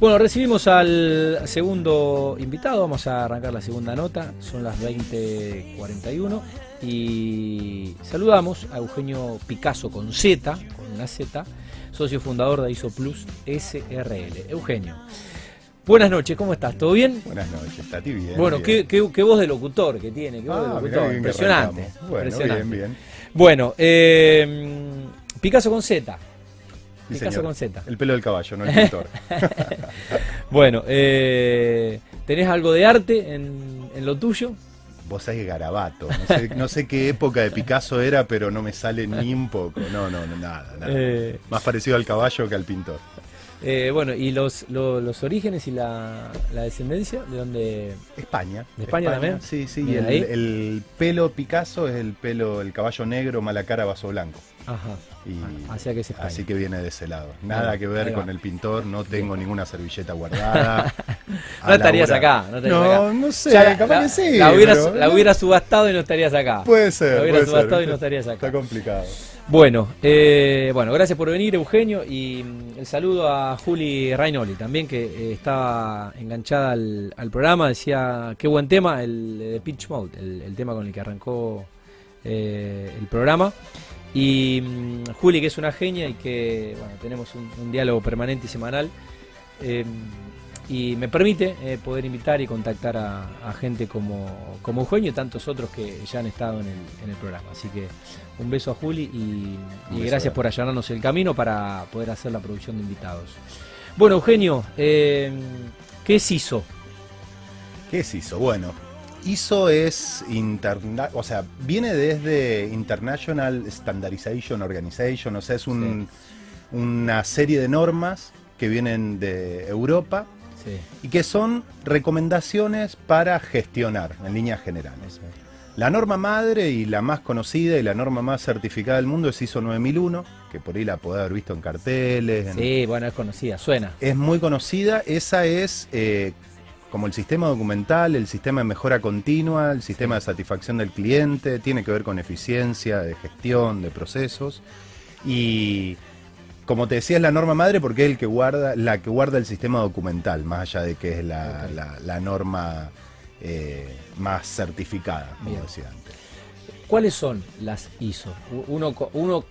Bueno, recibimos al segundo invitado, vamos a arrancar la segunda nota, son las 20.41 y saludamos a Eugenio Picasso con Z, con una Z, socio fundador de ISO Plus SRL. Eugenio. Buenas noches, ¿cómo estás? ¿Todo bien? Buenas noches, Tati, bien. Bueno, bien. Qué, qué, qué voz de locutor que tiene, qué voz de Ah, locutor, impresionante. Bueno, impresionante. bien, bien. Bueno, eh, Picasso con Z. Picasso señor. con Z. El pelo del caballo, no el pintor. Bueno, eh, ¿tenés algo de arte en, en lo tuyo? Vos sabés garabato. No sé, no sé qué época de Picasso era, pero no me sale ni un poco. No, no, no, nada, nada. Eh, Más parecido al caballo que al pintor. eh, bueno, ¿y los, lo- los orígenes y la, la descendencia? ¿De dónde? España. ¿De España también? Sí, sí. El, el pelo Picasso es el pelo, el caballo negro, mala cara, vaso blanco. Ajá. Y hacia que es España. así que viene de ese lado. Nada que ver con el pintor, no tengo ninguna servilleta guardada. No estarías acá, no estarías no, acá. no sé, la- capaz la, que sí. La hubieras, pero- la hubieras subastado y no estarías acá. Puede ser. La hubieras subastado ser, y no estarías acá. Está complicado. Bueno, eh, bueno, gracias por venir, Eugenio, y mm, el saludo a Juli Rainoli también, que eh, estaba enganchada al, al programa, decía, qué buen tema, el de Pitch Mode, el, el tema con el que arrancó eh, el programa. Y mm, Juli, que es una genia y que, bueno, tenemos un, un diálogo permanente y semanal. eh, y me permite eh, poder invitar y contactar a, a gente como, como Eugenio y tantos otros que ya han estado en el, en el programa. Así que un beso a Juli y, gracias por allanarnos el camino para poder hacer la producción de invitados. Bueno, Eugenio, eh, ¿qué es ISO? ¿Qué es ISO? Bueno, ISO es interna o sea, viene desde International Standardization Organization, o sea, es un- una serie de normas que vienen de Europa Sí, y que son recomendaciones para gestionar en líneas generales. La norma madre y la más conocida y la norma más certificada del mundo es ISO 9001, que por ahí la podés haber visto en carteles, en- Sí, bueno, es conocida, suena. es muy conocida. Esa es eh, como el sistema documental, el sistema de mejora continua, el sistema de satisfacción del cliente, tiene que ver con eficiencia, de gestión, de procesos. Y como te decía, es la norma madre porque es el que guarda, la que guarda el sistema documental, más allá de que es la, la- la norma eh, más certificada, como Bien. decía antes. ¿Cuáles son las ISO? Uno, uno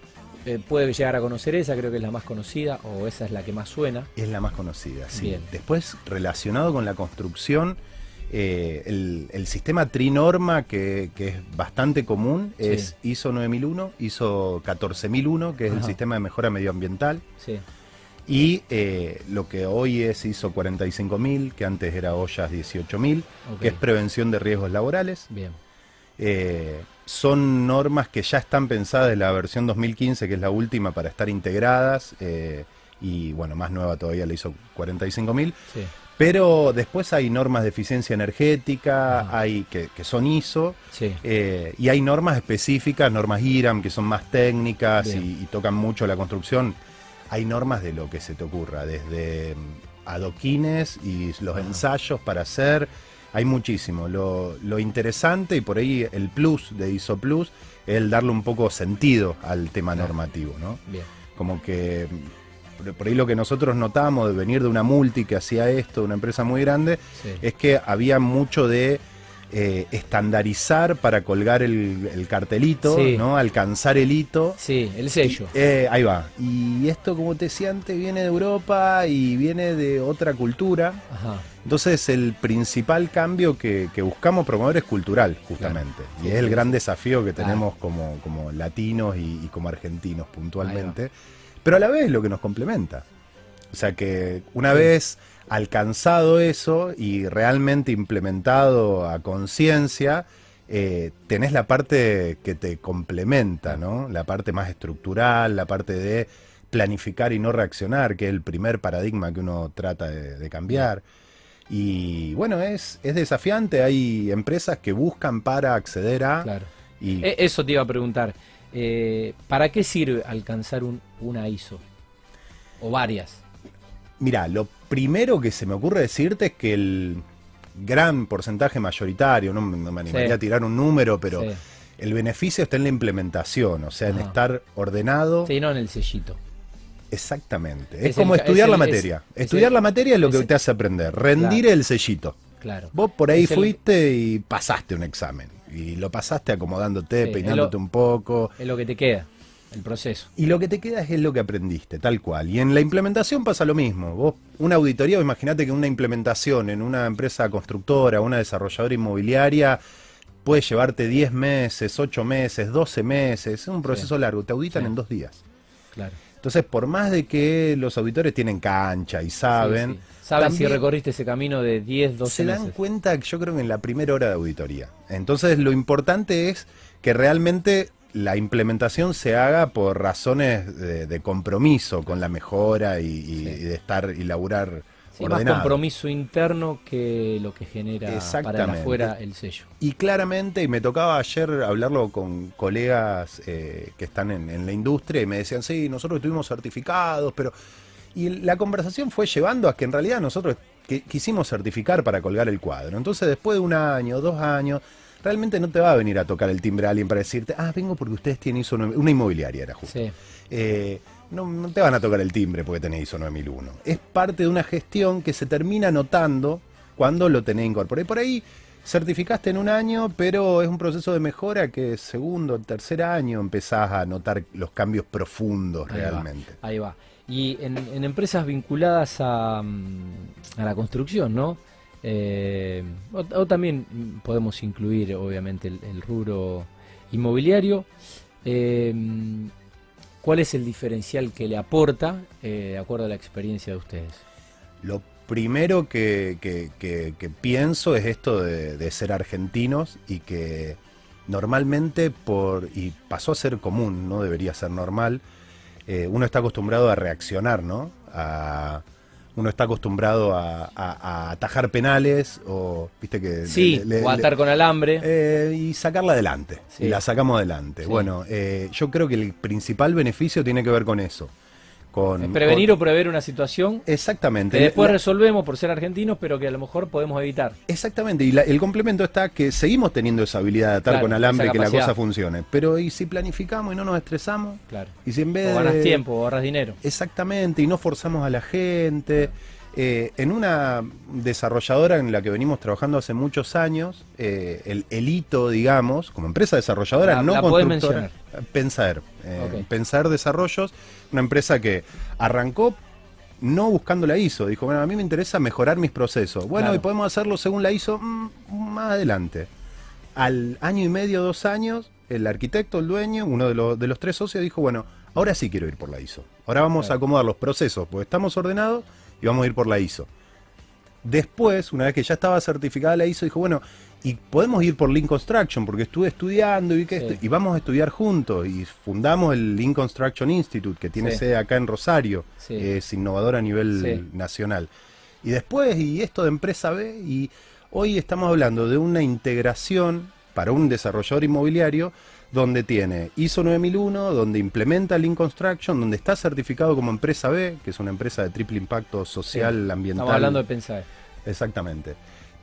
eh, puede llegar a conocer esa, creo que es la más conocida, o esa es la que más suena. Es la más conocida, sí. Bien. Después, relacionado con la construcción, eh, el, el sistema Trinorma, que, que es bastante común, Sí. es ISO 9001, ISO 14001, que es el sistema de mejora medioambiental, Sí, y eh, lo que hoy es ISO 45000, que antes era OYAS 18000, ok, que es prevención de riesgos laborales. bien. Eh, son normas que ya están pensadas de la versión 2015, que es la última para estar integradas, eh, y bueno, más nueva todavía la ISO 45000. Sí, Pero después hay normas de eficiencia energética, Ah. hay que, que son ISO, sí, eh, y hay normas específicas, normas IRAM, que son más técnicas y, tocan mucho la construcción. Hay normas de lo que se te ocurra, desde mm, adoquines y los Ah. ensayos para hacer. Hay muchísimo. Lo, lo interesante y por ahí el plus de ISO Plus es el darle un poco sentido al tema Claro. normativo, ¿no? bien. como que por- ahí lo que nosotros notamos de venir de una multi que hacía esto, de una empresa muy grande, Sí. es que había mucho de eh, estandarizar para colgar el, el cartelito, Sí. ¿no? Alcanzar el hito. Sí, el sello. Eh, ahí va. Y esto, como te decía antes, viene de Europa y viene de otra cultura. Ajá. Entonces, el principal cambio que, que buscamos promover es cultural, justamente. Y es el gran desafío que Claro. tenemos como, como latinos y, y como argentinos puntualmente. Pero a la vez lo que nos complementa. O sea que una Sí. vez alcanzado eso y realmente implementado a conciencia, eh, tenés la parte que te complementa, ¿no? La parte más estructural, la parte de planificar y no reaccionar, que es el primer paradigma que uno trata de, de cambiar. Y bueno, es, es desafiante, hay empresas que buscan para acceder a... Claro. Y, E- Eso te iba a preguntar. Eh, ¿Para qué sirve alcanzar un, una ISO? O varias. Mira, lo primero que se me ocurre decirte es que el gran porcentaje mayoritario, no, me- no me animaría Sí. a tirar un número, pero Sí. el beneficio está en la implementación, o sea, en Ajá. estar ordenado. Sí, no en el sellito. Exactamente. Es, Es como el- estudiar es la materia. es- es estudiar la materia es lo que te hace aprender. Rendir Claro. el sellito. Claro. Vos por ahí fuiste y pasaste un examen. Y lo pasaste acomodándote, Sí, peinándote lo- un poco. Es lo que te queda, el proceso. Y lo que te queda es lo que aprendiste, tal cual. Y en la implementación pasa lo mismo. Vos, una auditoría, imagínate que una implementación en una empresa constructora, una desarrolladora inmobiliaria, puede llevarte 10 meses, 8 meses, 12 meses. Es un proceso largo. Te auditan Sí. en dos días. Claro. Entonces, por más de que los auditores tienen cancha y saben, Sí, sí. Saben si recorriste ese camino de 10, 12 se dan meses. cuenta, yo creo que en la primera hora de auditoría. Entonces, lo importante es que realmente la implementación se haga por razones de, de compromiso con la mejora y, y- Sí. y de estar y laburar Sí, más compromiso interno que lo que genera para el afuera el sello. Y claramente, y me tocaba ayer hablarlo con colegas eh, que están en, en la industria y me decían, sí, nosotros estuvimos certificados, pero... Y la conversación fue llevando a que en realidad nosotros que- quisimos certificar para colgar el cuadro. Entonces, después de un año, dos años, realmente no te va a venir a tocar el timbre a alguien para decirte, ah, vengo porque ustedes tienen ISO 9 una inmobiliaria era justo. Sí. Eh, no, no te van a tocar el timbre porque tenés ISO 9001. Es parte de una gestión que se termina notando cuando lo tenés incorporado. Y por ahí certificaste en un año, pero es un proceso de mejora que segundo, tercer año empezás a notar los cambios profundos Ahí va, realmente. ahí va. Y en, en empresas vinculadas a, mm, a la construcción, ¿no? Eh, o, o también podemos incluir, obviamente, el, el rubro inmobiliario. Eh, ¿Cuál es el diferencial que le aporta, eh, de acuerdo a la experiencia de ustedes? Lo primero que, pienso es esto de, de ser argentinos y que normalmente por y pasó a ser común, no debería ser normal. eh, uno está acostumbrado a reaccionar, ¿no? A- uno está acostumbrado a, a- a atajar penales o, viste que Sí, le- le- o atar con alambre. eh, y sacarla adelante. Sí. Y la sacamos adelante. Sí. Bueno, eh, yo creo que el principal beneficio tiene que ver con eso. Con, Es prevenir con- o prever una situación Exactamente. que después La- resolvemos por ser argentinos, pero que a lo mejor podemos evitar. Exactamente, y la- el complemento está que seguimos teniendo esa habilidad de atar Claro, con alambre esa que la cosa funcione. Pero ¿y si planificamos y no nos estresamos? Claro. Y si en vez O ganas de- tiempo, o ahorras dinero. Exactamente, y no forzamos a la gente. Eh, en una desarrolladora en la que venimos trabajando hace muchos años, eh, el, el hito, digamos, como empresa desarrolladora, La- no la constructora, Pensar, eh, Ok. Pensar Desarrollos, una empresa que arrancó no buscando la ISO, dijo, bueno, a mí me interesa mejorar mis procesos. Bueno, Claro. y podemos hacerlo según la ISO mm, más adelante. Al año y medio, dos años, el arquitecto, el dueño, uno de, los- de los tres socios dijo, bueno, ahora sí quiero ir por la ISO. Ahora vamos Claro. a acomodar los procesos, porque estamos ordenados y vamos a ir por la ISO. Después, una vez que ya estaba certificada la ISO, dijo, bueno, y podemos ir por Lean Construction, porque estuve estudiando y, que Sí. y vamos a estudiar juntos. Y fundamos el Lean Construction Institute, que tiene Sí. sede acá en Rosario, Sí. es innovador a nivel nacional. Y después, y esto de empresa B, y hoy estamos hablando de una integración para un desarrollador inmobiliario donde tiene ISO 9001, donde implementa Lean Construction, donde está certificado como empresa B, que es una empresa de triple impacto social, ambiental. Estamos hablando de pensar. Exactamente.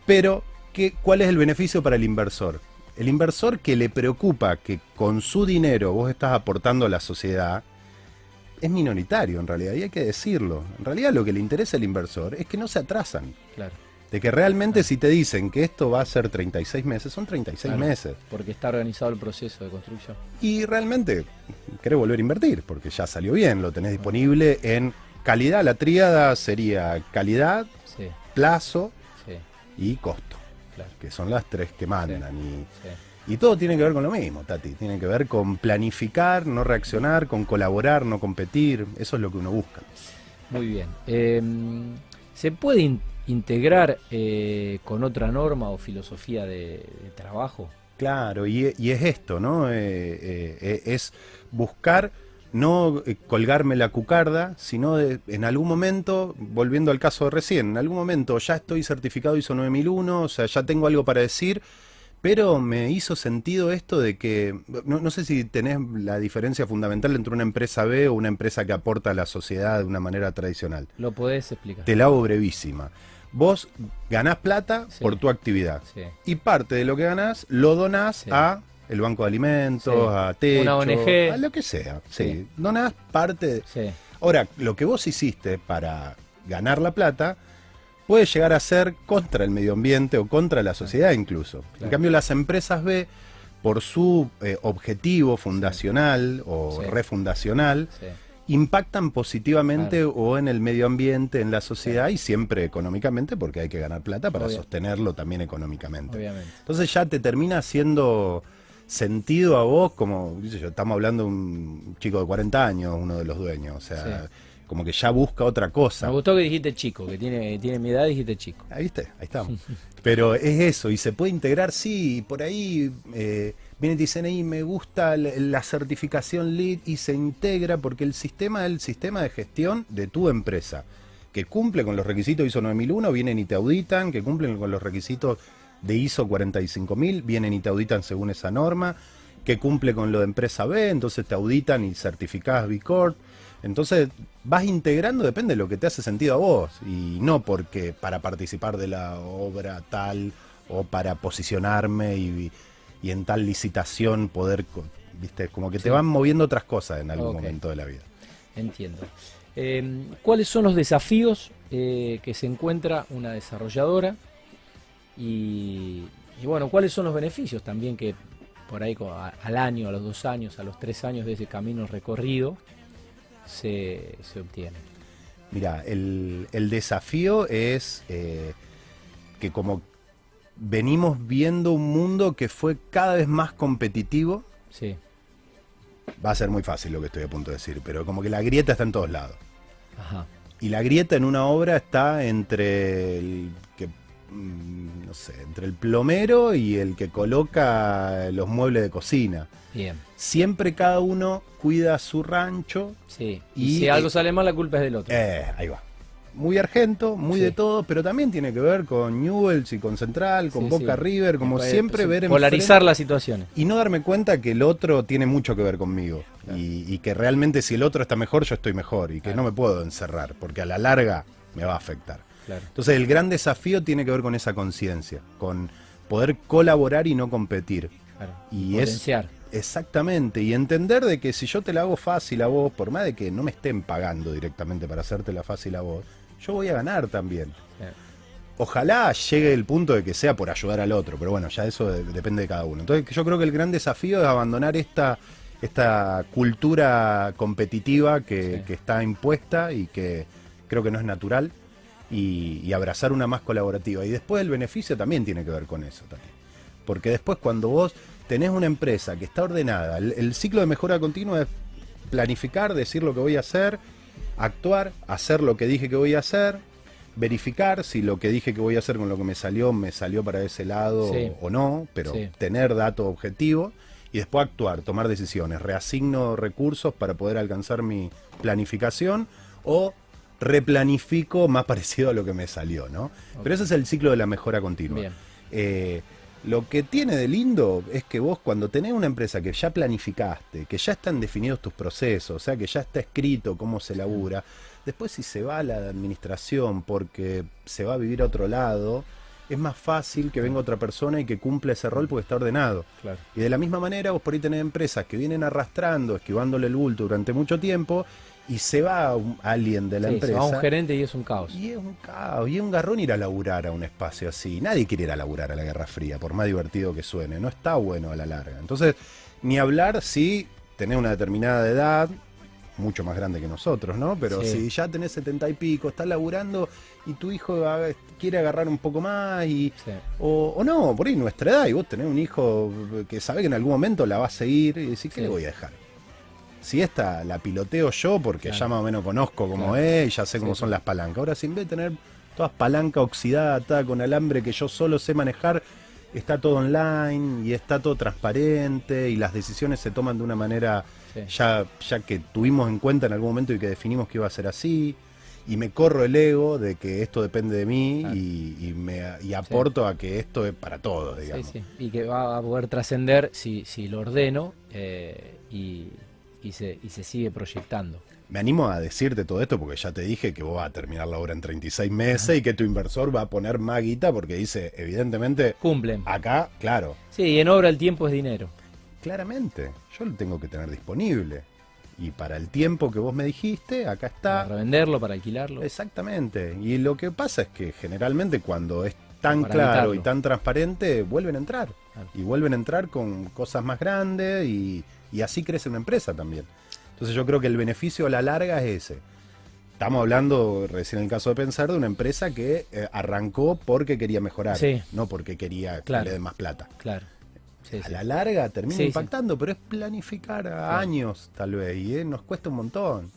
Pero, ¿qué, ¿cuál es el beneficio para el inversor? El inversor que le preocupa que con su dinero vos estás aportando a la sociedad es minoritario en realidad, y hay que decirlo. En realidad lo que le interesa al inversor es que no se atrasan. Claro. De que realmente si te dicen que esto va a ser 36 meses, son 36 Claro. meses. Porque está organizado el proceso de construcción. Y realmente querés volver a invertir, porque ya salió bien, lo tenés disponible en calidad. La tríada sería calidad, Sí, plazo sí, y costo. claro. que son las tres que mandan. sí. Y, y todo tiene que ver con lo mismo, Tati. Tiene que ver con planificar, no reaccionar, con colaborar, no competir. Eso es lo que uno busca. Muy bien. Eh, ¿Se puede integrar eh, con otra norma o filosofía de, de trabajo? Claro, y, y es esto, ¿no? Eh, eh, eh, es buscar no eh, colgarme la cucarda, sino de- en algún momento, volviendo al caso de recién, en algún momento ya estoy certificado ISO 9001, o sea, ya tengo algo para decir, pero me hizo sentido esto de que, no, no sé si tenés la diferencia fundamental entre una empresa B o una empresa que aporta a la sociedad de una manera tradicional. ¿Lo podés explicar? Te la hago brevísima. Vos ganás plata Sí. por tu actividad Sí. y parte de lo que ganás lo donás Sí. a el banco de alimentos, a techo, Una ONG. a lo que sea. Sí. Donás parte. de- Sí. Ahora, lo que vos hiciste para ganar la plata puede llegar a ser contra el medio ambiente o contra la sociedad incluso. En cambio, las empresas B, por su eh, objetivo fundacional o refundacional, impactan positivamente o en el medio ambiente, en la sociedad y siempre económicamente, porque hay que ganar plata para sostenerlo también económicamente. Entonces ya te termina haciendo sentido a vos, como, yo, estamos hablando de un chico de 40 años, uno de los dueños, o sea, como que ya busca otra cosa. Me gustó que dijiste chico, que tiene, tiene mi edad, dijiste chico. Ahí viste, ahí estamos. Pero es eso, y se puede integrar, sí, por ahí eh, viene y dicen, me gusta la, certificación LEED y se integra porque el sistema es el sistema de gestión de tu empresa, que cumple con los requisitos ISO 9001, vienen y te auditan, que cumplen con los requisitos de ISO 45000, vienen y te auditan según esa norma, que cumple con lo de empresa B, entonces te auditan y certificás B Corp. Entonces vas integrando, depende de lo que te hace sentido a vos, y no porque para participar de la obra tal o para posicionarme y, en tal licitación poder, viste, como que te van moviendo otras cosas en algún momento de la vida. Entiendo. Eh, ¿Cuáles son los desafíos eh, que se encuentra una desarrolladora y, bueno, ¿cuáles son los beneficios también que por ahí al año, a los dos años, a los tres años de ese camino recorrido se, se obtiene? Mira, el, desafío es eh, que como venimos viendo un mundo que fue cada vez más competitivo, sí. va a ser muy fácil lo que estoy a punto de decir, pero como que la grieta está en todos lados. Y la grieta en una obra está entre el que Mm, no sé, entre el plomero y el que coloca los muebles de cocina. Bien. Siempre cada uno cuida su rancho. Sí. Y, si algo sale mal, la culpa es del otro. Eh, ahí va. Muy argento, muy de todo, pero también tiene que ver con Newells y con Central, con Boca River, como siempre ver Polarizar las situaciones. Y no darme cuenta que el otro tiene mucho que ver conmigo. Y, que realmente si el otro está mejor, yo estoy mejor. Y que no me puedo encerrar, porque a la larga me va a afectar. Entonces el gran desafío tiene que ver con esa conciencia, con poder colaborar y no competir. Y Potenciar. es exactamente y entender de que si yo te la hago fácil a vos, por más de que no me estén pagando directamente para hacértela fácil a vos, yo voy a ganar también. Ojalá llegue el punto de que sea por ayudar al otro, pero bueno, ya eso depende de cada uno. Entonces yo creo que el gran desafío es abandonar esta, esta cultura competitiva que, que está impuesta y que creo que no es natural y, abrazar una más colaborativa. Y después el beneficio también tiene que ver con eso también. Porque después cuando vos tenés una empresa que está ordenada, el, ciclo de mejora continua es planificar, decir lo que voy a hacer, actuar, hacer lo que dije que voy a hacer, verificar si lo que dije que voy a hacer con lo que me salió me salió para ese lado o, no, pero tener datos objetivos y después actuar, tomar decisiones, reasigno recursos para poder alcanzar mi planificación o replanifico más parecido a lo que me salió, ¿no? Pero ese es el ciclo de la mejora continua. Eh, lo que tiene de lindo es que vos cuando tenés una empresa que ya planificaste, que ya están definidos tus procesos, o sea, que ya está escrito cómo se labura, después si se va a la administración porque se va a vivir a otro lado, es más fácil que venga otra persona y que cumpla ese rol porque está ordenado. Y de la misma manera vos por ahí tenés empresas que vienen arrastrando, esquivándole el bulto durante mucho tiempo y se va alguien de la empresa. Se va un gerente y es un caos. Y es un caos, y es un garrón ir a laburar a un espacio así. Nadie quiere ir a laburar a la Guerra Fría, por más divertido que suene. No está bueno a la larga. Entonces, ni hablar si tenés una determinada edad, mucho más grande que nosotros, ¿no? Pero si ya tenés setenta y pico, estás laburando y tu hijo quiere agarrar un poco más y o, no, por ahí nuestra edad y vos tenés un hijo que sabe que en algún momento la va a seguir y decís, ¿qué le voy a dejar? Si esta la piloteo yo porque ya más o menos conozco cómo es y ya sé cómo son las palancas. Ahora, sin vez de tener todas palanca oxidada atada con alambre que yo solo sé manejar, está todo online y está todo transparente y las decisiones se toman de una manera ya, ya que tuvimos en cuenta en algún momento y que definimos que iba a ser así. Y me corro el ego de que esto depende de mí y, me, y aporto a que esto es para todos, digamos. Y que va a poder trascender si, si lo ordeno eh, y, y se, y se sigue proyectando. Me animo a decirte todo esto porque ya te dije que vos vas a terminar la obra en 36 meses y que tu inversor va a poner más guita porque dice, evidentemente... Cumplen. Acá, claro. Sí, y en obra el tiempo es dinero. Claramente, yo lo tengo que tener disponible. Y para el tiempo que vos me dijiste, acá está. Para revenderlo, para alquilarlo. Exactamente. Y lo que pasa es que generalmente cuando es tan claro y tan transparente, vuelven a entrar. Y vuelven a entrar con cosas más grandes y, y así crece una empresa también. Entonces yo creo que el beneficio a la larga es ese. Estamos hablando, recién en el caso de pensar, de una empresa que eh, arrancó porque quería mejorar, no porque quería que le den más plata. Claro. a la larga termina impactando, pero es planificar a años, tal vez, y eh, nos cuesta un montón.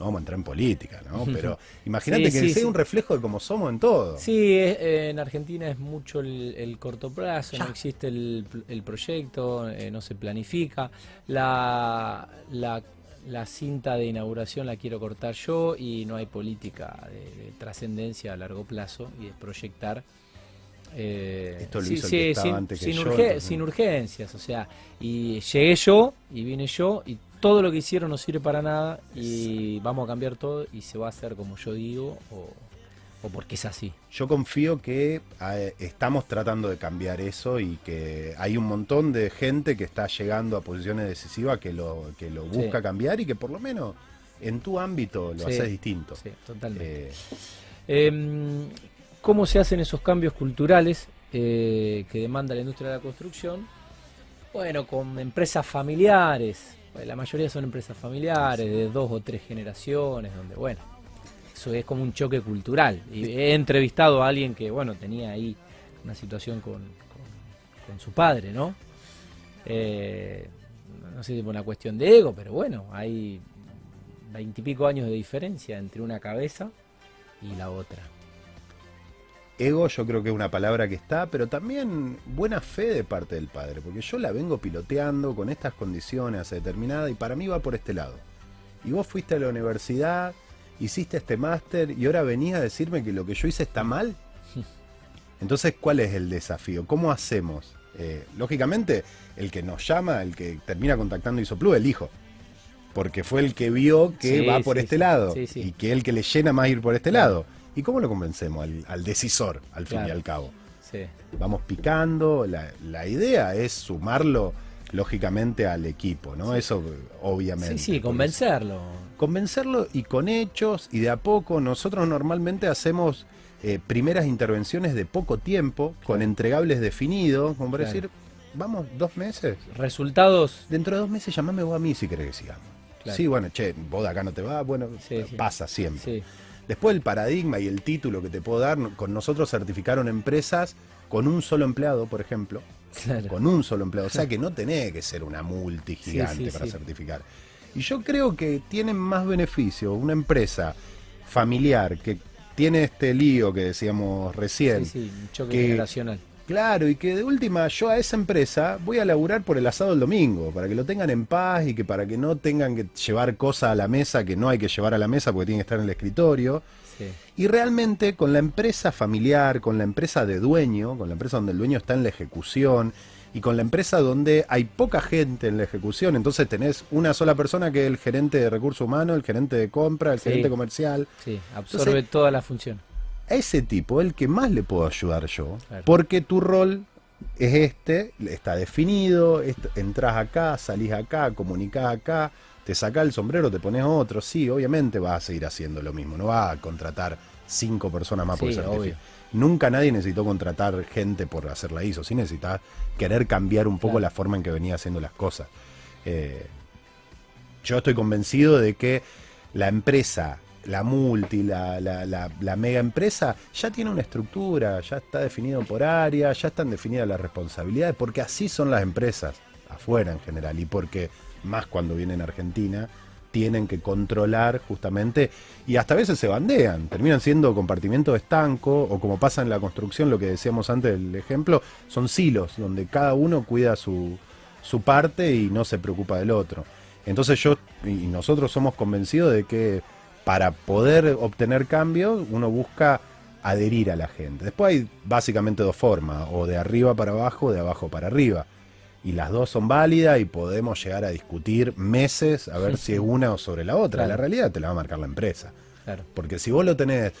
No vamos a entrar en política, ¿no? Pero imagínate que sea un reflejo de cómo somos en todo. Sí, eh, en Argentina es mucho el, corto plazo, no existe el, proyecto, no se planifica. La, la la cinta de inauguración la quiero cortar yo y no hay política de, trascendencia a largo plazo y de proyectar. Eh, Esto lo hizo sin, antes sin, sin urgencias, o sea, y llegué yo y vine yo y todo lo que hicieron no sirve para nada y vamos a cambiar todo y se va a hacer como yo digo o o porque es así. Yo confío que eh, estamos tratando de cambiar eso y que hay un montón de gente que está llegando a posiciones decisivas que lo, que lo busca cambiar y que por lo menos en tu ámbito lo haces distinto. Sí, totalmente. Eh, em, ¿Cómo se hacen esos cambios culturales eh, que demanda la industria de la construcción? Bueno, con empresas familiares. La mayoría son empresas familiares de dos o tres generaciones, donde, bueno, eso es como un choque cultural. Y he entrevistado a alguien que, bueno, tenía ahí una situación con, con, su padre, ¿no? Eh, no sé si por una cuestión de ego, pero bueno, hay veintipico años de diferencia entre una cabeza y la otra. Ego yo creo que es una palabra que está, pero también buena fe de parte del padre, porque yo la vengo piloteando con estas condiciones determinadas y para mí va por este lado. Y vos fuiste a la universidad, hiciste este máster y ahora venís a decirme que lo que yo hice está mal. Entonces, ¿cuál es el desafío? ¿Cómo hacemos? Eh, lógicamente, el que nos llama, el que termina contactando Isoplu, el hijo. Porque fue el que vio que va por este lado y que el que le llena más ir por este lado. ¿Y cómo lo convencemos al, decisor, al fin y al cabo? Vamos picando, la, la idea es sumarlo lógicamente al equipo, ¿no? Eso obviamente. Sí, sí, convencerlo. Convencerlo y con hechos y de a poco. Nosotros normalmente hacemos eh, primeras intervenciones de poco tiempo, con entregables definidos, como para decir, vamos, dos meses. Resultados. Dentro de dos meses llamame vos a mí si querés que sigamos. Sí, bueno, che, vos de acá no te va, bueno, pasa siempre. Después el paradigma y el título que te puedo dar, con nosotros certificaron empresas con un solo empleado, por ejemplo, con un solo empleado. O sea que no tenés que ser una multi gigante para certificar. Y yo creo que tiene más beneficio una empresa familiar que tiene este lío que decíamos recién. Sí, un choque generacional. Claro, y que de última yo a esa empresa voy a laburar por el asado el domingo, para que lo tengan en paz y que para que no tengan que llevar cosas a la mesa que no hay que llevar a la mesa porque tienen que estar en el escritorio. Y realmente con la empresa familiar, con la empresa de dueño, con la empresa donde el dueño está en la ejecución y con la empresa donde hay poca gente en la ejecución, entonces tenés una sola persona que es el gerente de recursos humanos, el gerente de compra, el gerente comercial. Sí, absorbe toda la función. A ese tipo, el que más le puedo ayudar yo, porque tu rol es este, está definido, entras acá, salís acá, comunicás acá, te saca el sombrero, te pones otro, sí, obviamente vas a seguir haciendo lo mismo, no vas a contratar cinco personas más por ser Nunca nadie necesitó contratar gente por hacer la ISO, sí necesitas querer cambiar un poco la forma en que venía haciendo las cosas. Eh, yo estoy convencido de que la empresa, la multi, la, la, la, mega empresa, ya tiene una estructura, ya está definido por área, ya están definidas las responsabilidades, porque así son las empresas afuera en general y porque más cuando vienen a Argentina, tienen que controlar justamente y hasta a veces se bandean, terminan siendo compartimientos estanco o como pasa en la construcción, lo que decíamos antes del ejemplo, son silos donde cada uno cuida su, su parte y no se preocupa del otro. Entonces yo y nosotros somos convencidos de que para poder obtener cambios uno busca adherir a la gente. Después hay básicamente dos formas, o de arriba para abajo o de abajo para arriba y las dos son válidas y podemos llegar a discutir meses a ver si es una o sobre la otra. La realidad te la va a marcar la empresa. Porque si vos lo tenés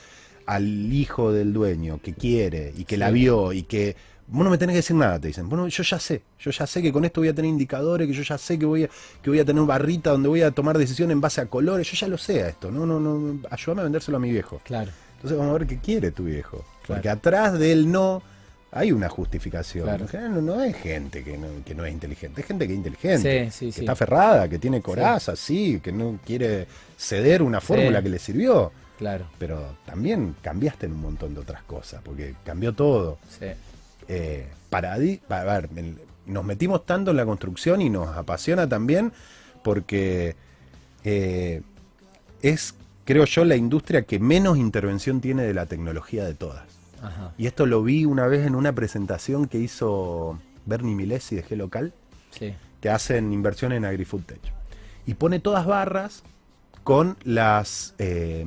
al hijo del dueño que quiere y que la vio y que vos no me tenés que decir nada, te dicen. Bueno, yo ya sé, yo ya sé que con esto voy a tener indicadores, que yo ya sé que voy a, que voy a tener barrita donde voy a tomar decisiones en base a colores, yo ya lo sé a esto, no, no, no, ayúdame a vendérselo a mi viejo. Claro. Entonces vamos a ver qué quiere tu viejo. Claro. Porque atrás del no hay una justificación. Claro. En general no, no es gente que no, que no es inteligente, es gente que es inteligente. Sí, sí, que sí. está aferrada, que tiene coraza, sí. que no quiere ceder una fórmula que le sirvió. Claro. Pero también cambiaste en un montón de otras cosas, porque cambió todo. Sí. Eh, a ver, nos metimos tanto en la construcción y nos apasiona también porque eh, es, creo yo, la industria que menos intervención tiene de la tecnología de todas. Ajá. Y esto lo vi una vez en una presentación que hizo Bernie Milesi de G-Local, Sí. que hacen inversión en AgriFoodTech. Y pone todas barras con las, eh,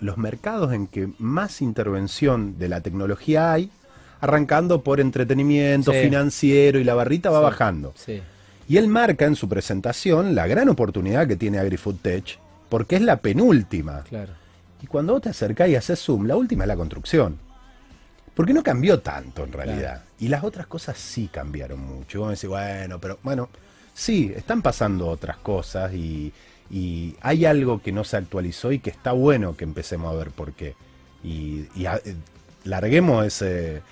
los mercados en que más intervención de la tecnología hay, arrancando por entretenimiento, Sí. financiero y la barrita va Sí. bajando. Sí. Y él marca en su presentación la gran oportunidad que tiene AgriFoodTech, porque es la penúltima. Claro. Y cuando vos te acercás y haces zoom, la última es la construcción. Porque no cambió tanto en realidad. Y las otras cosas sí cambiaron mucho. Y vos decís, bueno, pero bueno, sí, están pasando otras cosas y, y hay algo que no se actualizó y que está bueno que empecemos a ver por qué. Y, y a- eh, larguemos ese,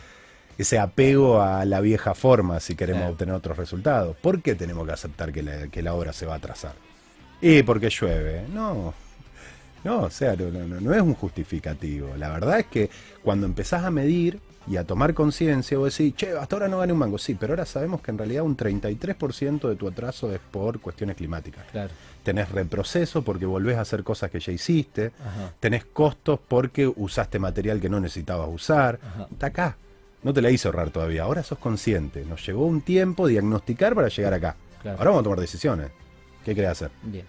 ese apego a la vieja forma si queremos Claro. obtener otros resultados. ¿Por qué tenemos que aceptar que la, que la obra se va a atrasar? Y porque llueve. No, no, o sea, no, no- no es un justificativo. La verdad es que cuando empezás a medir y a tomar conciencia, vos decís, che, hasta ahora no gané un mango. Sí, pero ahora sabemos que en realidad un 33% de tu atraso es por cuestiones climáticas. Claro. Tenés reproceso porque volvés a hacer cosas que ya hiciste. Ajá. Tenés costos porque usaste material que no necesitabas usar. Ajá. Está acá. No te la hice ahorrar todavía. Ahora sos consciente. Nos llevó un tiempo diagnosticar para llegar acá. Claro. Ahora vamos a tomar decisiones. ¿Qué querés hacer? Bien.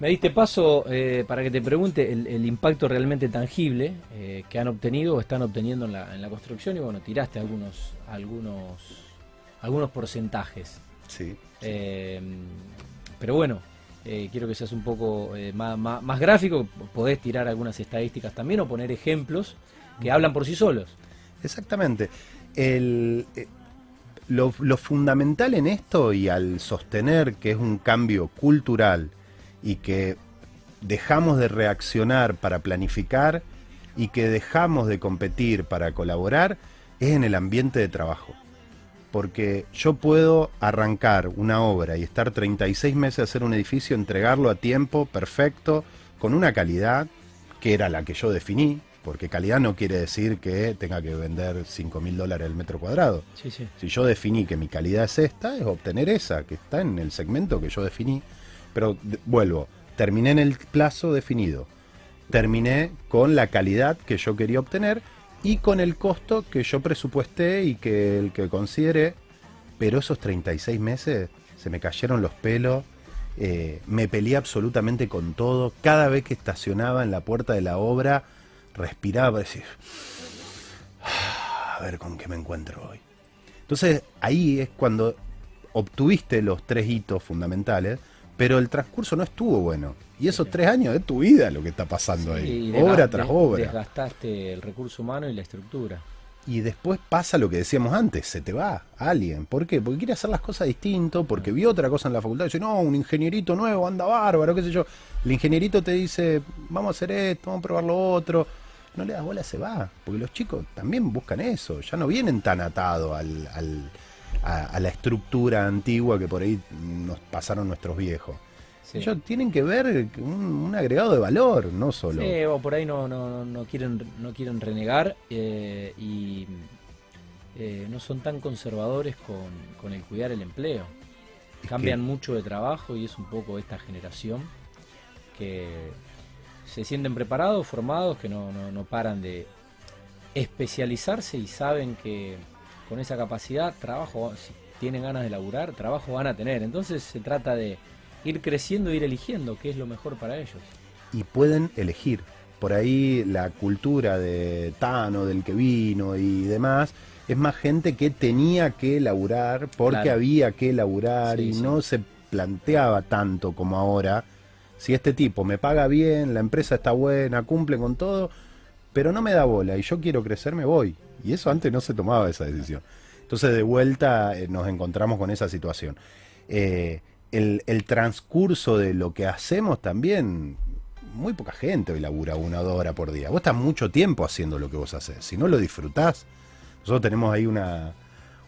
Me diste paso eh, para que te pregunte el, el impacto realmente tangible eh, que han obtenido o están obteniendo en la, en la construcción y bueno, tiraste algunos, algunos, algunos porcentajes. Sí. Eh, pero bueno, eh, quiero que seas un poco eh, más, más- más gráfico, podés tirar algunas estadísticas también o poner ejemplos que hablan por sí solos. Exactamente. Eh, lo, lo fundamental en esto y al sostener que es un cambio cultural y que dejamos de reaccionar para planificar y que dejamos de competir para colaborar es en el ambiente de trabajo. Porque yo puedo arrancar una obra y estar 36 meses a hacer un edificio, entregarlo a tiempo, perfecto, con una calidad que era la que yo definí, porque calidad no quiere decir que tenga que vender 5 mil dólares el metro cuadrado. Sí, sí. Si yo definí que mi calidad es esta, es obtener esa, que está en el segmento que yo definí. Pero vuelvo, terminé en el plazo definido. Terminé con la calidad que yo quería obtener y con el costo que yo presupuesté y que el que consideré. Pero esos 36 meses se me cayeron los pelos. eh, me peleé absolutamente con todo. Cada vez que estacionaba en la puerta de la obra, respiraba decir, "Ah, a ver con qué me encuentro hoy. Entonces ahí es cuando obtuviste los tres hitos fundamentales, pero el transcurso no estuvo bueno. Y esos tres años es tu vida lo que está pasando Sí, ahí, obra tras obra. Desgastaste el recurso humano y la estructura. Y después pasa lo que decíamos antes, se te va alguien. ¿Por qué? Porque quiere hacer las cosas distinto, porque vio otra cosa en la facultad y dice, no, un ingenierito nuevo, anda bárbaro, qué sé yo. El ingenierito te dice, vamos a hacer esto, vamos a probar lo otro. No le das bola, se va. Porque los chicos también buscan eso, ya no vienen tan atados al, al- a, a la estructura antigua que por ahí nos pasaron nuestros viejos. Sí. Ellos tienen que ver un, un agregado de valor, no solo. Sí, o por ahí no, no, no quieren, no quieren renegar eh, y eh, no son tan conservadores con, con el cuidar el empleo. Es Cambian que- mucho de trabajo y es un poco esta generación que se sienten preparados, formados, que no, no, no paran de especializarse y saben que con esa capacidad, trabajo, si tienen ganas de laburar, trabajo van a tener. Entonces se trata de ir creciendo, ir eligiendo qué es lo mejor para ellos. y pueden elegir. Por ahí la cultura de Tano, del que vino y demás, es más gente que tenía que laburar porque Claro. había que laburar Sí, y sí. no se planteaba tanto como ahora. Si este tipo me paga bien, la empresa está buena, cumple con todo, pero no me da bola y yo quiero crecer, me voy. Y eso antes no se tomaba esa decisión. Entonces de vuelta eh, nos encontramos con esa situación. Eh, el, el, transcurso de lo que hacemos también, muy poca gente hoy labura una o dos horas por día. Vos estás mucho tiempo haciendo lo que vos haces. Si no lo disfrutás, nosotros tenemos ahí una,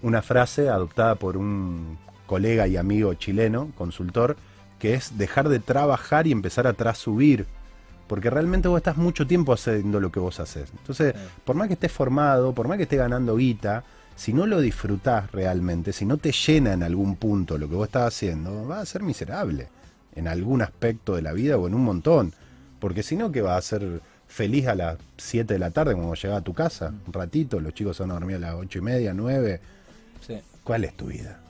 una frase adoptada por un colega y amigo chileno, consultor, que es dejar de trabajar y empezar a trasubir porque realmente vos estás mucho tiempo haciendo lo que vos haces. Entonces, por más que estés formado, por más que estés ganando guita, si no lo disfrutás realmente, si no te llena en algún punto lo que vos estás haciendo, va a ser miserable en algún aspecto de la vida o en un montón. Porque si no, que va a ser feliz a las 7 de la tarde cuando llegas a tu casa, un ratito, los chicos se van a dormir a las 8 y media, 9. ¿Cuál es tu vida?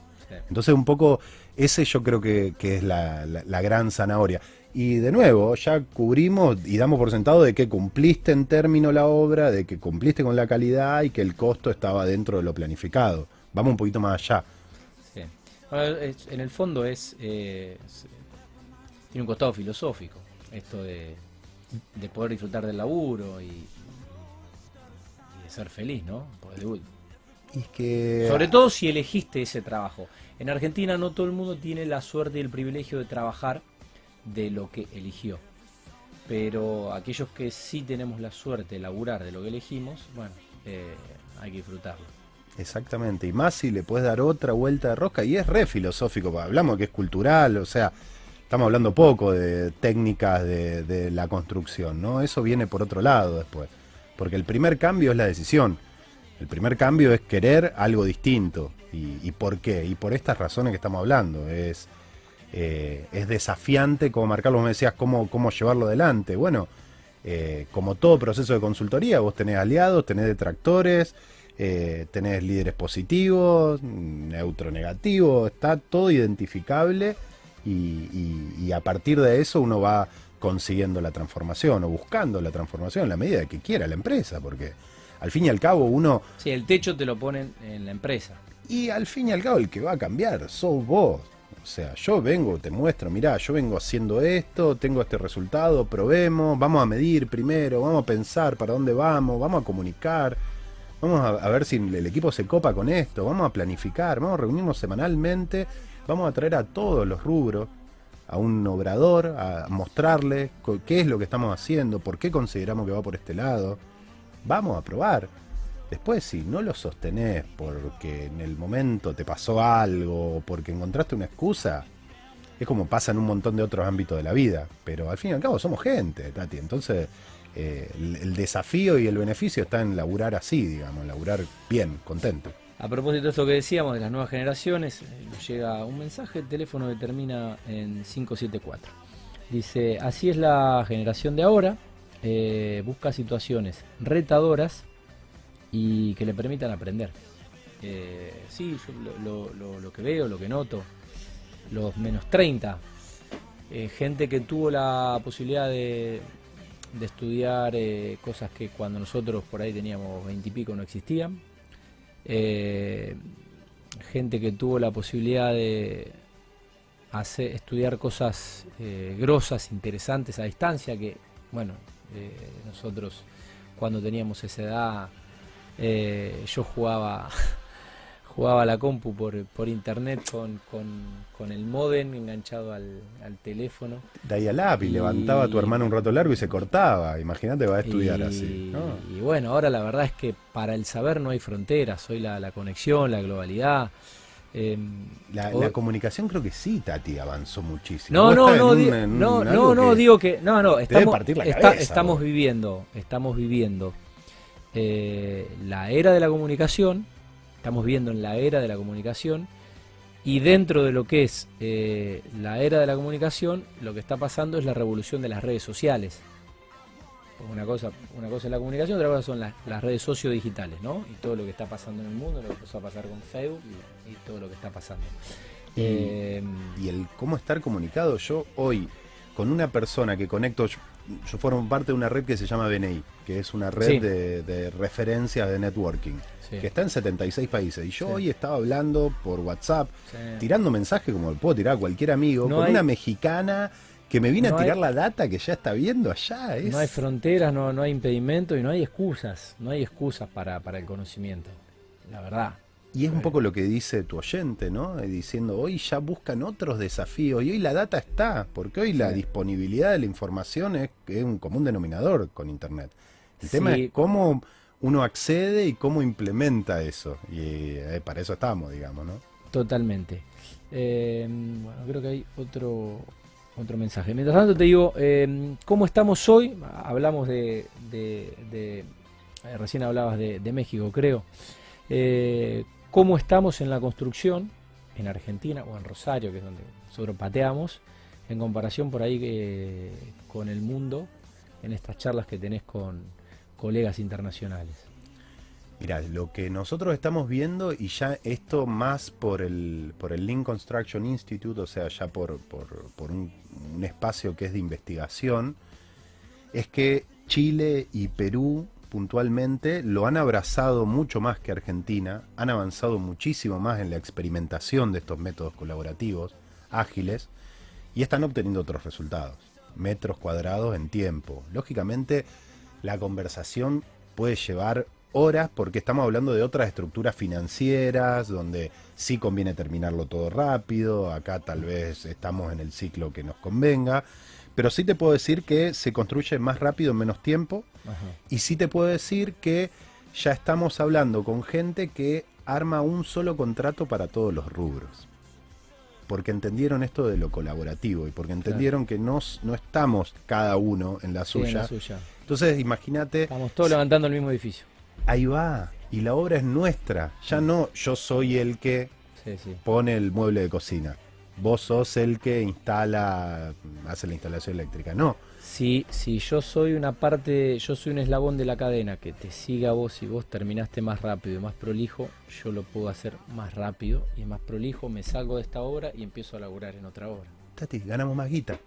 Entonces, un poco, ese yo creo que, es la, la gran zanahoria. Y de nuevo, ya cubrimos y damos por sentado de que cumpliste en término la obra, de que cumpliste con la calidad y que el costo estaba dentro de lo planificado. Vamos un poquito más allá. Sí. en el fondo es, eh, tiene un costado filosófico, esto de, poder disfrutar del laburo y, de ser feliz, ¿no? Y que... Sobre todo si elegiste ese trabajo. En Argentina no todo el mundo tiene la suerte y el privilegio de trabajar de lo que eligió. Pero aquellos que sí tenemos la suerte de laburar de lo que elegimos, bueno, eh, hay que disfrutarlo. Exactamente, y más si le puedes dar otra vuelta de rosca, y es re filosófico, hablamos que es cultural, o sea, estamos hablando poco de técnicas de, la construcción, ¿no? Eso viene por otro lado después, porque el primer cambio es la decisión, el primer cambio es querer algo distinto, y, y por qué, y por estas razones que estamos hablando, es eh, es desafiante, como Marcarlos me decías, cómo, cómo llevarlo adelante. Bueno, eh, como todo proceso de consultoría, vos tenés aliados, tenés detractores, eh, tenés líderes positivos, neutro negativo, está todo identificable y, a partir de eso uno va consiguiendo la transformación o buscando la transformación en la medida que quiera la empresa, porque al fin y al cabo uno... Sí, el techo te lo ponen en la empresa. Y al fin y al cabo el que va a cambiar sos vos. O sea, yo vengo, te muestro, mirá, yo vengo haciendo esto, tengo este resultado, probemos, vamos a medir primero, vamos a pensar para dónde vamos, vamos a comunicar, vamos a, ver si el equipo se copa con esto, vamos a planificar, vamos a reunirnos semanalmente, vamos a traer a todos los rubros a un obrador, a mostrarle qué es lo que estamos haciendo, por qué consideramos que va por este lado. Vamos a probar. Después, si no lo sostenés porque en el momento te pasó algo o porque encontraste una excusa, es como pasa en un montón de otros ámbitos de la vida. Pero al fin y al cabo somos gente, Tati. Entonces, eh, el, desafío y el beneficio está en laburar así, digamos, laburar bien, contento. A propósito de esto que decíamos de las nuevas generaciones, eh, nos llega un mensaje, el teléfono que termina en 574. Dice, así es la generación de ahora, eh, busca situaciones retadoras y que le permitan aprender. Eh, sí, lo, que veo, lo que noto, los menos 30, eh, gente que tuvo la posibilidad de, de estudiar cosas que cuando nosotros por ahí teníamos 20 y pico no existían, gente que tuvo la posibilidad de hacer, estudiar cosas grosas, interesantes a distancia, que bueno, nosotros cuando teníamos esa edad eh, yo jugaba jugaba la compu por, por internet con, con, el modem enganchado al, teléfono. Dial-up y, levantaba a tu hermano un rato largo y se cortaba. Imagínate, va a estudiar así. Y bueno, ahora la verdad es que para el saber no hay fronteras. Hoy la, conexión, la globalidad. Em, la, comunicación creo que sí, Tati, avanzó muchísimo. No, no, no, no, no, no, digo que. No, no, estamos, estamos viviendo, estamos viviendo eh, la era de la comunicación, estamos viendo en la era de la comunicación, y dentro de lo que es eh, la era de la comunicación, lo que está pasando es la revolución de las redes sociales. Una cosa, una cosa es la comunicación, otra cosa son las, redes sociodigitales, ¿no? Y todo lo que está pasando en el mundo, lo que empezó a pasar con Facebook y, todo lo que está pasando. Y, eh, y el cómo estar comunicado, yo hoy con una persona que conecto, yo formo parte de una red que se llama BNI, que es una red de, referencia de networking, que está en 76 países. Y yo hoy estaba hablando por WhatsApp, tirando mensajes como puedo tirar a cualquier amigo, con una mexicana que me vine No a tirar hay- la data que ya está viendo allá. es- No hay fronteras, no, no hay impedimentos y no hay excusas. No hay excusas para, para el conocimiento. La verdad. Y es un poco lo que dice tu oyente, ¿no? Eh, Diciendo, hoy ya buscan otros desafíos y hoy la data está, porque hoy la Sí. disponibilidad de la información es, es un común denominador con Internet. El tema es cómo uno accede y cómo implementa eso. Y eh, para eso estamos, digamos, ¿no? Totalmente. Eh, bueno, creo que hay otro otro mensaje. Mientras tanto te digo, eh, ¿cómo estamos hoy? Hablamos de... de- de- eh, recién hablabas de, de México, creo. Eh, ¿Cómo estamos en la construcción en Argentina o en Rosario, que es donde nosotros pateamos, en comparación por ahí eh, con el mundo, en estas charlas que tenés con colegas internacionales? Mira, lo que nosotros estamos viendo, y ya esto más por el, por el Lean Construction Institute, o sea, ya por, por, un espacio que es de investigación, es que Chile y Perú puntualmente lo han abrazado mucho más que Argentina, han avanzado muchísimo más en la experimentación de estos métodos colaborativos ágiles y están obteniendo otros resultados, metros cuadrados en tiempo. Lógicamente, la conversación puede llevar horas porque estamos hablando de otras estructuras financieras donde sí conviene terminarlo todo rápido, acá tal vez estamos en el ciclo que nos convenga, pero sí te puedo decir que se construye más rápido en menos tiempo Ajá. y sí te puedo decir que ya estamos hablando con gente que arma un solo contrato para todos los rubros. Porque entendieron esto de lo colaborativo y porque entendieron que no, no estamos cada uno en la Sí, en suya. la suya. Entonces, imagínate, Estamos todos levantando el mismo edificio. ahí va, y la obra es nuestra. Ya no yo soy el que Sí, sí. pone el mueble de cocina. Vos sos el que instala, hace la instalación eléctrica. No, Si, si yo soy una parte, yo soy un eslabón de la cadena que te siga vos y vos terminaste más rápido y más prolijo, yo lo puedo hacer más rápido y más prolijo, me salgo de esta obra y empiezo a laburar en otra obra. Tati, ganamos más guita.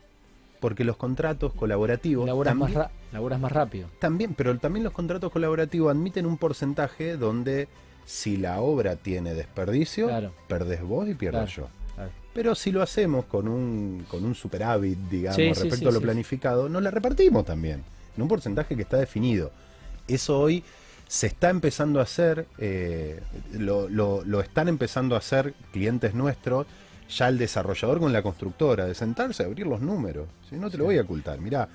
Porque los contratos colaborativos Laburas más, también, rápido. también, pero también los contratos colaborativos admiten un porcentaje donde si la obra tiene desperdicio, Claro. perdés vos y pierdo Claro. yo. Pero si lo hacemos con un, con un superávit, digamos, Sí, respecto sí, a lo planificado, nos la repartimos también, en un porcentaje que está definido. Eso hoy se está empezando a hacer, eh, lo, lo- lo están empezando a hacer clientes nuestros, ya el desarrollador con la constructora, de sentarse a abrir los números. Si no te lo voy a ocultar, mirá,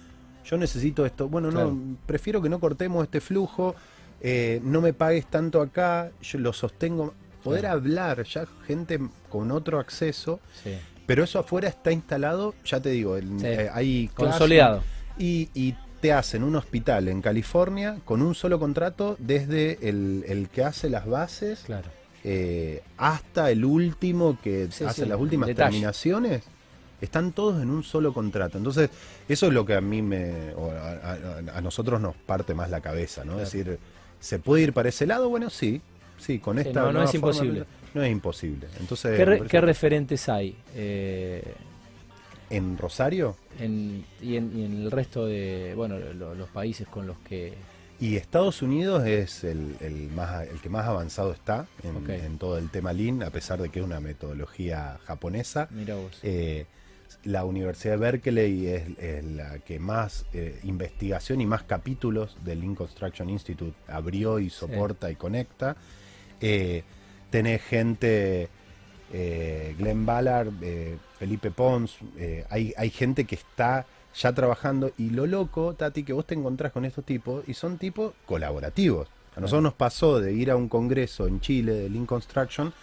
yo necesito esto, bueno, Claro. no, prefiero que no cortemos este flujo, eh, no me pagues tanto acá, yo lo sostengo. Poder Claro. hablar, ya gente con otro acceso, Sí. pero eso afuera está instalado, ya te digo, el- Sí. eh, hay Consolidado. y, y te hacen un hospital en California con un solo contrato desde el, el que hace las bases Claro. eh, hasta el último que Sí, hace las últimas detalle. terminaciones. Están todos en un solo contrato. Entonces, eso es lo que a mí me. o a, a- a nosotros nos parte más la cabeza, ¿no? Claro. Es decir, ¿se puede ir para ese lado? Bueno, sí. Sí, con Sí, esta. no, no es de imposible. pensar, no es imposible. Entonces, ¿Qué, re- qué referentes hay? eh, en Rosario en- y, en, y en el resto de bueno lo- los países con los que Y Estados Unidos es el, el más, el que más avanzado está en, Ok. en todo el tema Lean, a pesar de que es una metodología japonesa. mira vos Eh, la Universidad de Berkeley es, es la que más eh, investigación y más capítulos del Lean Construction Institute abrió y soporta y conecta. Eh, tenés gente, eh, Glenn Ballard, eh, Felipe Pons, eh, hay, hay gente que está ya trabajando y lo loco, Tati, que vos te encontrás con estos tipos y son tipos colaborativos. A nosotros nos pasó de ir a un congreso en Chile de Lean Construction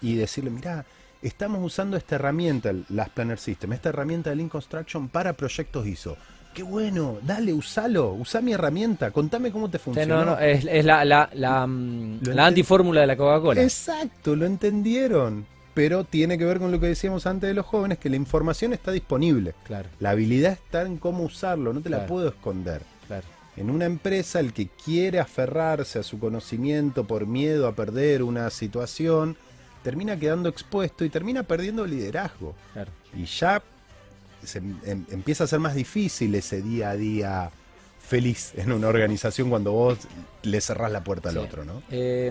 y decirle, mirá, estamos usando esta herramienta, las Planner System, esta herramienta de Lean Construction para proyectos ISO. Qué bueno, dale, usalo, usa mi herramienta, contame cómo te Sí, funciona. no, no, es, es la, la, la, mm, la antifórmula de la Coca-Cola. Exacto, lo entendieron. Pero tiene que ver con lo que decíamos antes de los jóvenes, que la información está disponible. Claro, La habilidad está en cómo usarlo, no te la puedo esconder. claro. En una empresa, el que quiere aferrarse a su conocimiento por miedo a perder una situación, termina quedando expuesto y termina perdiendo liderazgo. claro. Y ya se em- empieza a ser más difícil ese día a día feliz en una organización cuando vos le cerrás la puerta al Sí. otro, ¿no? Eh,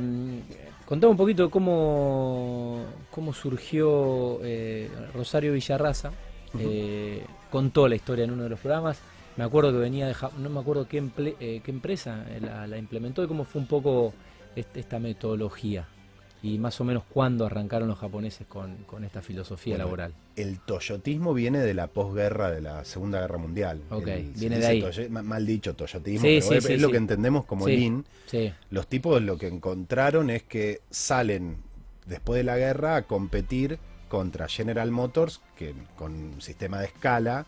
contame un poquito cómo, cómo surgió eh, Rosario Villarraza eh, contó la historia en uno de los programas. Me acuerdo que venía de no me acuerdo qué, eh, qué empresa la, la, implementó y cómo fue un poco este, esta metodología y más o menos cuándo arrancaron los japoneses con, esta filosofía laboral. El toyotismo viene de la posguerra de la Segunda Guerra Mundial. Ok, viene de ahí. mal dicho, toyotismo, pero es, lo que entendemos como Lean. Los tipos lo que encontraron es que salen después de la guerra a competir contra General Motors, que con un sistema de escala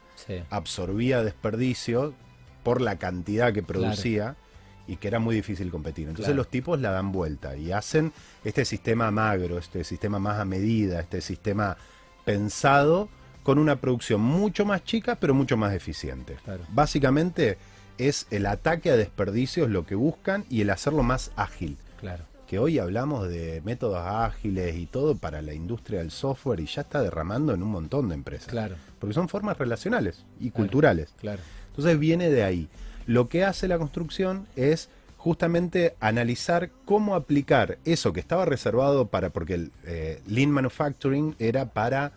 absorbía desperdicio por la cantidad que producía y que era muy difícil competir. Entonces los tipos la dan vuelta y hacen este sistema magro, este sistema más a medida, este sistema pensado con una producción mucho más chica pero mucho más eficiente. Básicamente es el ataque a desperdicios lo que buscan y el hacerlo más ágil. Claro. Que hoy hablamos de métodos ágiles y todo para la industria del software y ya está derramando en un montón de empresas. Claro. Porque son formas relacionales y culturales. Claro. Entonces viene de ahí. Lo que hace la construcción es justamente analizar cómo aplicar eso que estaba reservado para, porque el eh, Lean Manufacturing era para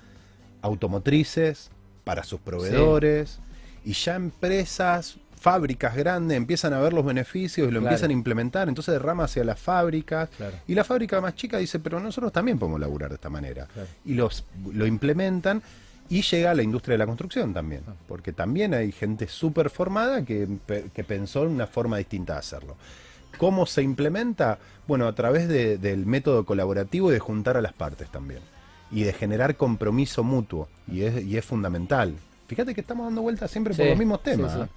automotrices, para sus proveedores, y ya empresas, fábricas grandes empiezan a ver los beneficios y lo empiezan a implementar, entonces derrama hacia las fábricas, y la fábrica más chica dice, pero nosotros también podemos laburar de esta manera, y los, lo implementan, y llega a la industria de la construcción también, porque también hay gente súper formada que, pensó en una forma distinta de hacerlo. ¿Cómo se implementa? Bueno, a través del método colaborativo y de juntar a las partes también. Y de generar compromiso mutuo. Y es, y es fundamental. Fíjate que estamos dando vueltas siempre por los mismos temas. ¿eh?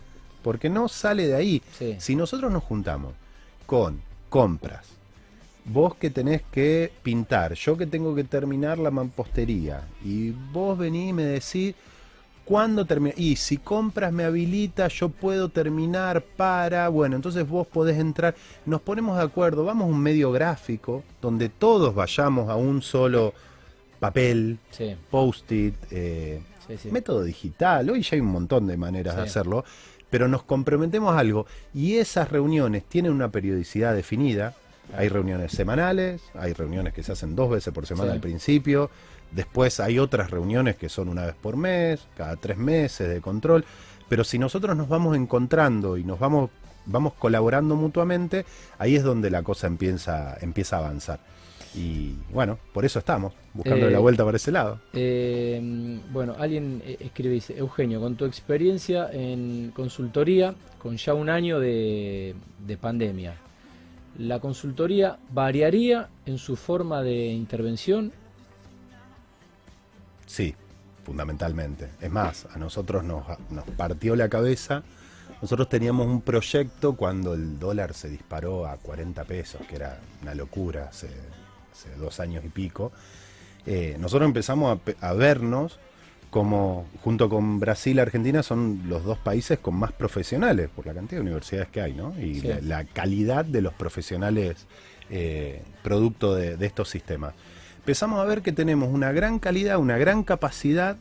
Porque no sale de ahí. Si nosotros nos juntamos con compras, vos que tenés que pintar, yo que tengo que terminar la mampostería, y vos venís y me decís cuándo termina. Y si compras me habilita, yo puedo terminar para. Bueno, entonces vos podés entrar. Nos ponemos de acuerdo, vamos a un medio gráfico donde todos vayamos a un solo papel, post-it, eh, método digital. Hoy ya hay un montón de maneras de hacerlo. Pero nos comprometemos a algo y esas reuniones tienen una periodicidad definida hay reuniones semanales, hay reuniones que se hacen dos veces por semana al principio, después hay otras reuniones que son una vez por mes, cada tres meses de control, pero si nosotros nos vamos encontrando y nos vamos, vamos colaborando mutuamente, ahí es donde la cosa empieza, empieza a avanzar. Y bueno, por eso estamos, buscando la eh, vuelta por ese lado. Eh, bueno, alguien eh, escribe, dice, Eugenio, con tu experiencia en consultoría, con ya un año de pandemia, ¿La consultoría variaría en su forma de intervención? Sí, fundamentalmente. Es más, a nosotros nos, partió la cabeza. Nosotros teníamos un proyecto cuando el dólar se disparó a 40 pesos, que era una locura hace, dos años y pico. Eh, nosotros empezamos a vernos como junto con Brasil y Argentina son los dos países con más profesionales por la cantidad de universidades que hay, ¿no? Y la, calidad de los profesionales eh, producto de, estos sistemas. Empezamos a ver que tenemos una gran calidad, una gran capacidad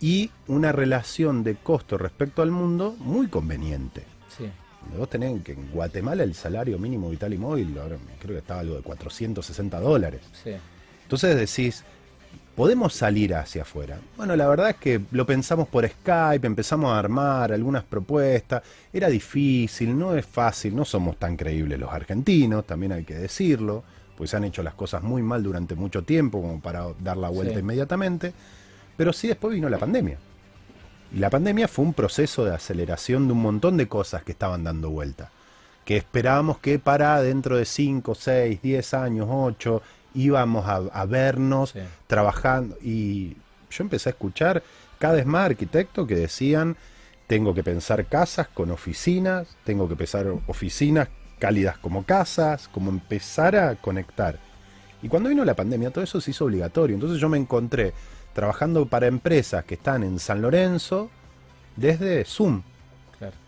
y una relación de costo respecto al mundo muy conveniente. Sí. Vos tenés que en Guatemala el salario mínimo vital y móvil, ahora creo que estaba algo de 460 dólares. Sí. Entonces decís, podemos salir hacia afuera. Bueno, la verdad es que lo pensamos por Skype, empezamos a armar algunas propuestas, era difícil, no es fácil, no somos tan creíbles los argentinos, también hay que decirlo, pues han hecho las cosas muy mal durante mucho tiempo como para dar la vuelta inmediatamente, pero sí después vino la pandemia. Y la pandemia fue un proceso de aceleración de un montón de cosas que estaban dando vuelta, que esperábamos que para dentro de 5, 6, 10 años, 8, íbamos a, vernos trabajando y yo empecé a escuchar cada vez más arquitectos que decían, tengo que pensar casas con oficinas, tengo que pensar oficinas cálidas como casas, como empezar a conectar. Y cuando vino la pandemia todo eso se hizo obligatorio, entonces yo me encontré trabajando para empresas que están en San Lorenzo desde Zoom.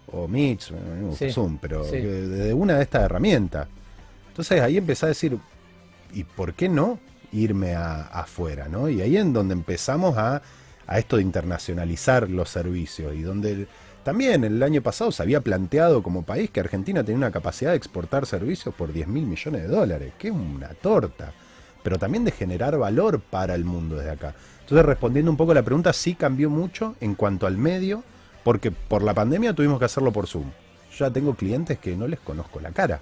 O Meet, Zoom, pero desde una de estas herramientas. Entonces ahí empecé a decir, ¿y por qué no irme afuera? ¿no? Y ahí es donde empezamos a, esto de internacionalizar los servicios y donde también el año pasado se había planteado como país que Argentina tenía una capacidad de exportar servicios por 10 mil millones de dólares, que es una torta. pero también de generar valor para el mundo desde acá. Entonces, respondiendo un poco a la pregunta, sí cambió mucho en cuanto al medio, porque por la pandemia tuvimos que hacerlo por Zoom. Yo ya tengo clientes que no les conozco la cara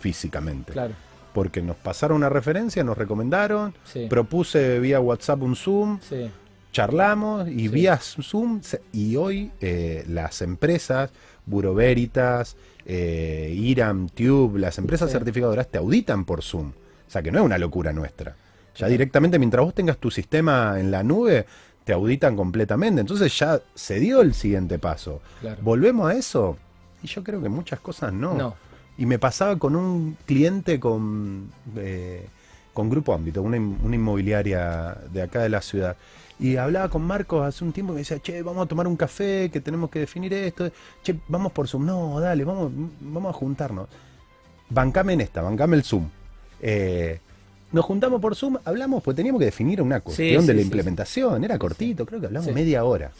físicamente. Claro. Porque nos pasaron una referencia, nos recomendaron, Sí. propuse vía WhatsApp un Zoom, Sí. charlamos y Sí. vía Zoom y hoy eh, las empresas, Buro Veritas, eh, Iram, Tube, las empresas certificadoras te auditan por Zoom. O sea que no es una locura nuestra. Ya directamente mientras vos tengas tu sistema en la nube, te auditan completamente. Entonces ya se dio el siguiente paso. Claro. ¿Volvemos a eso? Y yo creo que muchas cosas no. No. Y me pasaba con un cliente con, eh, con Grupo Ámbito, una, una inmobiliaria de acá de la ciudad. Y hablaba con Marcos hace un tiempo y me decía, che, vamos a tomar un café, que tenemos que definir esto. Che, vamos por Zoom. No, dale, vamos, vamos a juntarnos. Bancame en esta, bancame el Zoom. Eh, nos juntamos por Zoom, hablamos, pues teníamos que definir una cuestión sí, de la sí, implementación. Era cortito, creo que hablamos media hora.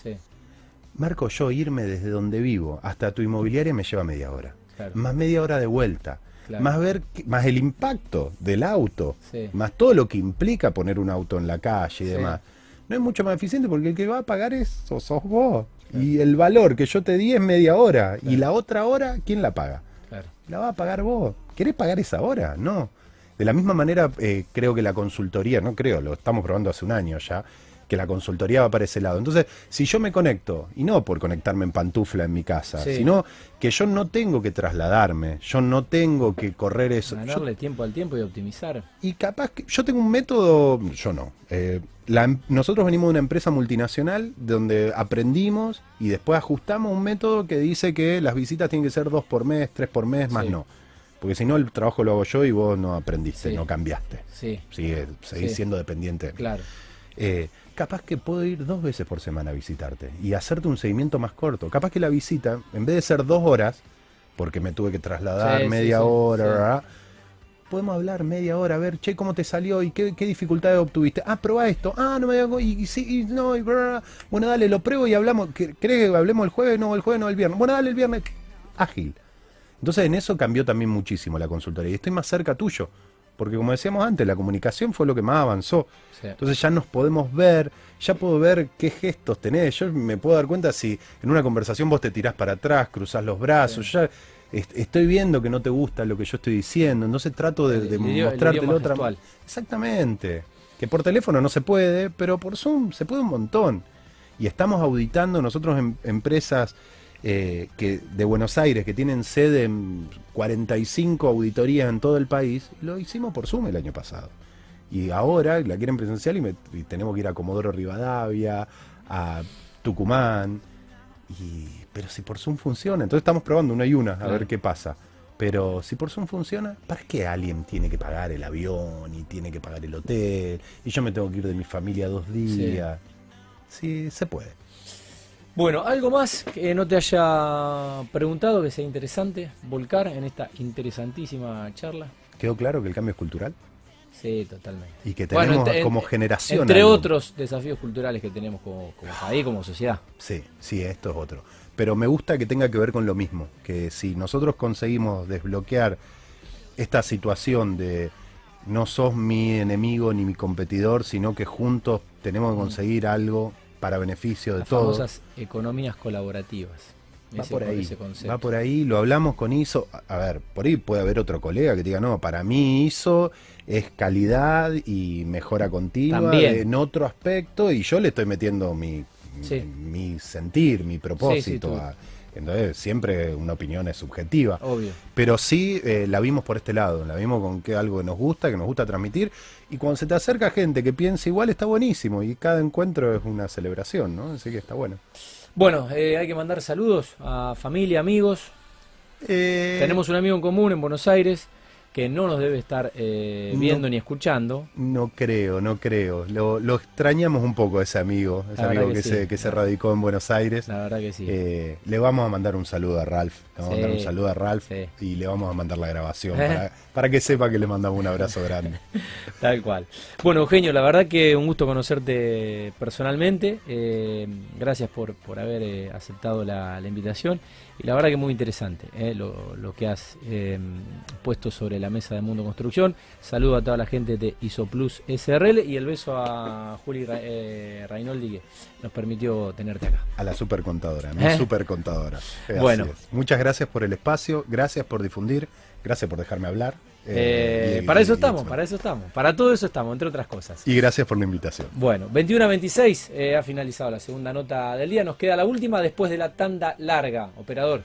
Marco, yo irme desde donde vivo hasta tu inmobiliaria me lleva media hora. Claro. Más media hora de vuelta. Claro. Más ver, más el impacto del auto. Sí. Más todo lo que implica poner un auto en la calle y Sí. demás. No es mucho más eficiente porque el que va a pagar es sos, sos vos. Y el valor que yo te di es media hora. Y la otra hora, ¿quién la paga? La va a pagar vos. ¿Querés pagar esa hora? No. De la misma manera, eh, creo que la consultoría, no creo, lo estamos probando hace un año ya, que la consultoría va para ese lado. Entonces, si yo me conecto, y no por conectarme en pantufla en mi casa, Sí. sino que yo no tengo que trasladarme, yo no tengo que correr eso. Yo- Ganarle tiempo al tiempo y optimizar. y capaz que yo tengo un método, yo no. eh, la em- nosotros venimos de una empresa multinacional donde aprendimos y después ajustamos un método que dice que las visitas tienen que ser dos por mes, tres por mes, más Sí. no. Porque si no, el trabajo lo hago yo y vos no aprendiste, Sí. no cambiaste. Sí. Sigue, seguís siendo dependiente. de mí. Claro. Eh, capaz que puedo ir dos veces por semana a visitarte y hacerte un seguimiento más corto. Capaz que la visita, en vez de ser dos horas, porque me tuve que trasladar Sí, media sí, hora, podemos hablar media hora, a ver, che, ¿cómo te salió? ¿Y qué, qué dificultades obtuviste? Ah, probá esto. Ah, no me hago. Y, sí, y no, y bla. Bueno, dale, lo pruebo y hablamos. ¿Qué- ¿Crees que hablemos el jueves? No, el jueves no, el viernes. Bueno, dale, el viernes. Ágil. Entonces, en eso cambió también muchísimo la consultoría. Y estoy más cerca tuyo. Porque, como decíamos antes, la comunicación fue lo que más avanzó. Sí. Entonces ya nos podemos ver, ya puedo ver qué gestos tenés. Yo me puedo dar cuenta si en una conversación vos te tirás para atrás, cruzás los brazos. Ya est- estoy viendo que no te gusta lo que yo estoy diciendo. Entonces trato de, El- de el el mostrarte la otra. Exactamente. Que por teléfono no se puede, pero por Zoom se puede un montón. Y estamos auditando nosotros en empresas eh, que de Buenos Aires que tienen sede en 45 auditorías en todo el país. Lo hicimos por Zoom el año pasado. Y ahora la quieren presencial y, me- y tenemos que ir a Comodoro Rivadavia, a Tucumán. Y, pero si por Zoom funciona, entonces estamos probando una y una a Claro. ver qué pasa. Pero si por Zoom funciona, ¿para qué alguien tiene que pagar el avión y tiene que pagar el hotel? Y yo me tengo que ir de mi familia dos días. Sí, se puede. Bueno, algo más que no te haya preguntado que sea interesante volcar en esta interesantísima charla. ¿Quedó claro que el cambio es cultural? Sí, totalmente. Y que Bueno, tenemos como generación. Entre algo. otros desafíos culturales que tenemos como, como país, como sociedad. Sí, sí, esto es otro. Pero me gusta que tenga que ver con lo mismo, que si nosotros conseguimos desbloquear esta situación de no sos mi enemigo ni mi competidor, sino que juntos tenemos que conseguir algo para beneficio de Las todos. famosas economías colaborativas. Va Ese- por ahí, ese va por ahí, lo hablamos con ISO. A- ver, por ahí puede haber otro colega que diga, no, para mí ISO es calidad y mejora continua También. en otro aspecto y yo le estoy metiendo mi, Sí. mi sentir, mi propósito. tú. a- entonces, siempre una opinión es subjetiva. Obvio. Pero sí eh, la vimos por este lado, la vimos con que algo que nos gusta, que nos gusta transmitir. Y cuando se te acerca gente que piensa igual, está buenísimo. Y cada encuentro es una celebración, ¿no? Así que está bueno. Bueno, eh, hay que mandar saludos a familia, amigos. Eh, Tenemos un amigo en común en Buenos Aires que no nos debe estar eh, No. viendo ni escuchando. No creo, no creo. Lo, lo extrañamos un poco ese amigo, ese La amigo que que, sí. se, que se radicó en Buenos Aires. La verdad que sí. Eh, le vamos a mandar un saludo a Ralph. Le vamos a mandar Sí. un saludo a Ralph Sí. y le vamos a mandar la grabación para, para que sepa que le mandamos un abrazo grande. Tal cual. Bueno, Eugenio, la verdad que un gusto conocerte personalmente. Eh, gracias por, por haber eh, aceptado la, la invitación. Y la verdad que muy interesante eh, lo, lo que has eh, puesto sobre la mesa de Mundo Construcción. Saludo a toda la gente de Isoplus SRL y el beso a Juli eh, Rainoldi que nos permitió tenerte acá. A la supercontadora, mi ¿Eh? supercontadora. Bueno. Muchas gracias por el espacio, gracias por difundir, gracias por dejarme hablar. Eh, y- para eso y- estamos, para eso estamos. Para todo eso estamos, entre otras cosas. Y gracias por la invitación. Bueno, 21 a 26 eh, ha finalizado la segunda nota del día. Nos queda la última después de la tanda larga. Operador.